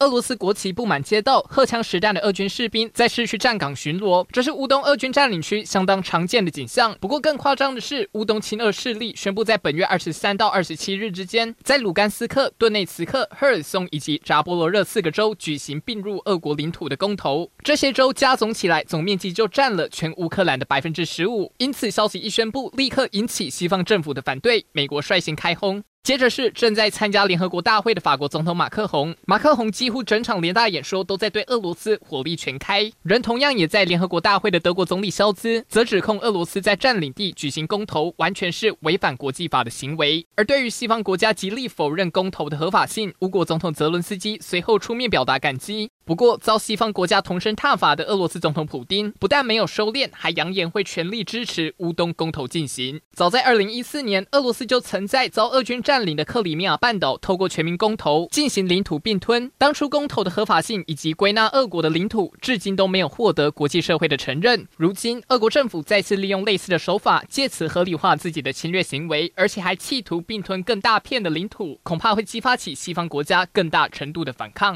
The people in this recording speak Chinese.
俄罗斯国旗布满街道，荷枪实弹的俄军士兵在市区站岗巡逻，这是乌东俄军占领区相当常见的景象。不过更夸张的是，乌东亲俄势力宣布在本月二十三到二十七日之间，在卢甘斯克、顿内茨克、赫尔松以及扎波罗热四个州举行并入俄国领土的公投，这些州加总起来总面积就占了全乌克兰的百分之十五。因此，消息一宣布，立刻引起西方政府的反对，美国率先开轰。接着是正在参加联合国大会的法国总统马克宏，马克宏几乎整场联大演说都在对俄罗斯火力全开。人同样也在联合国大会的德国总理肖兹，则指控俄罗斯在占领地举行公投，完全是违反国际法的行为。而对于西方国家极力否认公投的合法性，乌国总统泽伦斯基随后出面表达感激。不过，遭西方国家同声挞伐的俄罗斯总统普丁，不但没有收敛，还扬言会全力支持乌东公投进行。早在二零一四年，俄罗斯就曾在遭俄军占领的克里米亚半岛，透过全民公投进行领土并吞。当初公投的合法性以及归纳俄国的领土，至今都没有获得国际社会的承认。如今，俄国政府再次利用类似的手法，借此合理化自己的侵略行为，而且还企图并吞更大片的领土，恐怕会激发起西方国家更大程度的反抗。